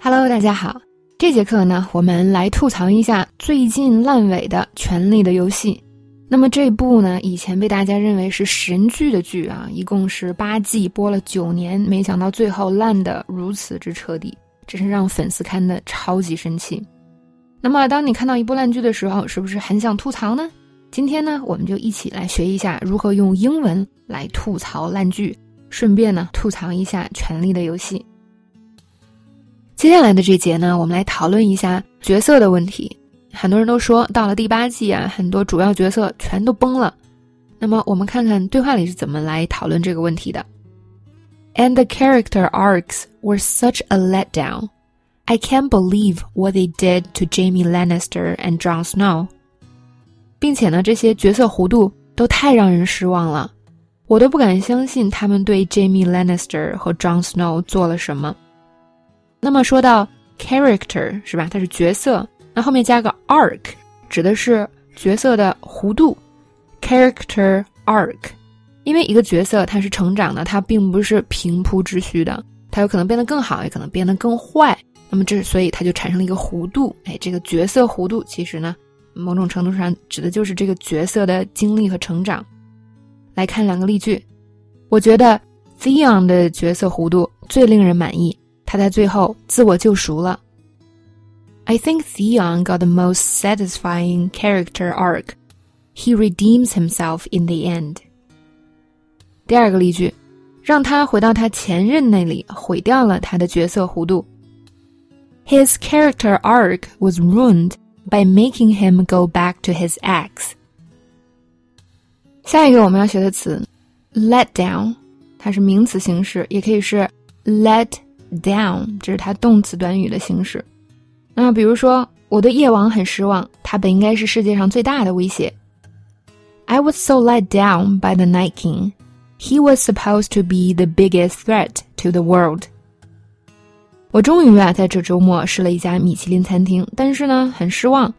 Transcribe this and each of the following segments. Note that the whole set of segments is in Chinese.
Hello，大家好。这节课呢，我们来吐槽一下最近烂尾的《权力的游戏》。那么这部呢，以前被大家认为是神剧的剧啊，一共是八季，播了九年，没想到最后烂得如此之彻底，真是让粉丝看的超级生气。那么，当你看到一部烂剧的时候，是不是很想吐槽呢？今天呢，我们就一起来学一下如何用英文来吐槽烂剧，顺便呢吐槽一下《权力的游戏》。接下来的这节呢，我们来讨论一下角色的问题。很多人都说，到了第八季啊，很多主要角色全都崩了。那么，我们看看对话里是怎么来讨论这个问题的。And the character arcs were such a letdown. I can't believe what they did to Jamie Lannister and Jon Snow. 并且呢，这些角色弧度都太让人失望了，我都不敢相信他们对 Jamie Lannister 和 Jon Snow 做了什么。那么说到 character 是吧？它是角色，那后面加个 arc，指的是角色的弧度。character arc，因为一个角色它是成长的，它并不是平铺直叙的，它有可能变得更好，也可能变得更坏。那么这所以它就产生了一个弧度。哎，这个角色弧度其实呢？某种程度上指的就是这个角色的经历和成长。来看两个例句，我觉得 Theon 的角色弧度最令人满意，他在最后自我救赎了。I think Theon got the most satisfying character arc. He redeems himself in the end. 第二个例句，让他回到他前任那里，毁掉了他的角色弧度。His character arc was ruined by making him go back to his ex. 下一个我们要学的词，let down，它是名词形式，也可以是 let down，这是它动词短语的形式。那比如说，我对夜王很失望，他本应该是世界上最大的威胁。I was so let down by the Night King. He was supposed to be the biggest threat to the world. 我终于啊，在这周末试了一家米其林餐厅，但是呢，很失望，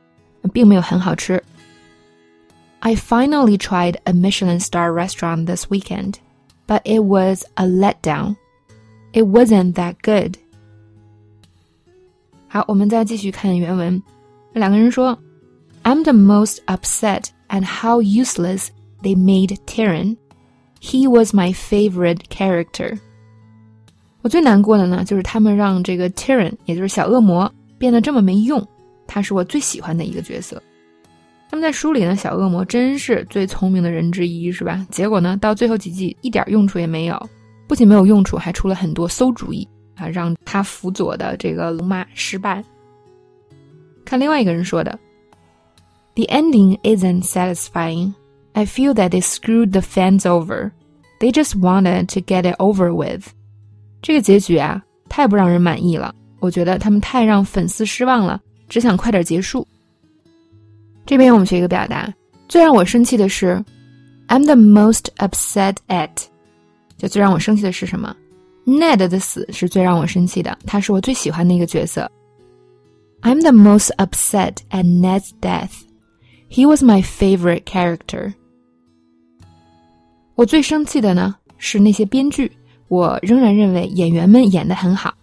并没有很好吃。I finally tried a Michelin star restaurant this weekend, but it was a letdown. It wasn't that good. 好，我们再继续看原文。两个人说：“I'm the most upset at how useless they made Tyrion. He was my favorite character.” 我最难过的呢，就是他们让这个 Tyrion，也就是小恶魔，变得这么没用。他是我最喜欢的一个角色。那么在书里呢，小恶魔真是最聪明的人之一，是吧？结果呢，到最后几季一点用处也没有，不仅没有用处，还出了很多馊主意啊，让他辅佐的这个龙妈失败。看另外一个人说的：“The ending isn't satisfying. I feel that they screwed the fans over. They just wanted to get it over with.” 这个结局啊，太不让人满意了。我觉得他们太让粉丝失望了，只想快点结束。这边我们学一个表达，最让我生气的是，I'm the most upset at。就最让我生气的是什么？Ned 的死是最让我生气的，他是我最喜欢的一个角色。I'm the most upset at Ned's death. He was my favorite character. 我最生气的呢是那些编剧，我仍然认为演员们演得很好。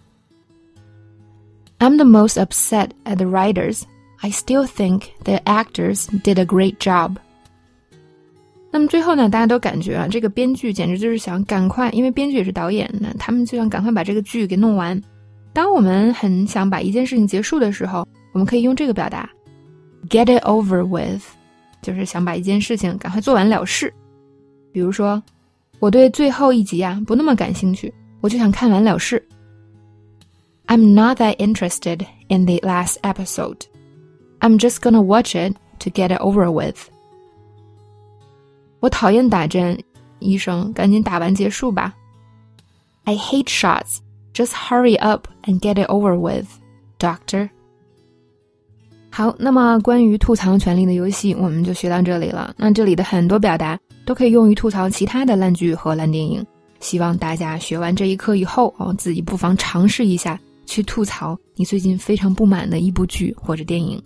I'm the most upset at the writers. I still think the actors did a great job. 那么最后呢，大家都感觉啊，这个编剧简直就是想赶快，因为编剧也是导演呢，他们就想赶快把这个剧给弄完。当我们很想把一件事情结束的时候，我们可以用这个表达，get it over with，就是想把一件事情赶快做完了事。比如说。我对最后一集啊不那么感兴趣，我就想看完了事。I'm not that interested in the last episode. I'm just gonna watch it to get it over with. 我讨厌打针，医生，赶紧打完结束吧。I hate shots. Just hurry up and get it over with, doctor. 好，那么关于吐槽权力的游戏，我们就学到这里了。那这里的很多表达。都可以用于吐槽其他的烂剧和烂电影。希望大家学完这一课以后，哦，自己不妨尝试一下去吐槽你最近非常不满的一部剧或者电影。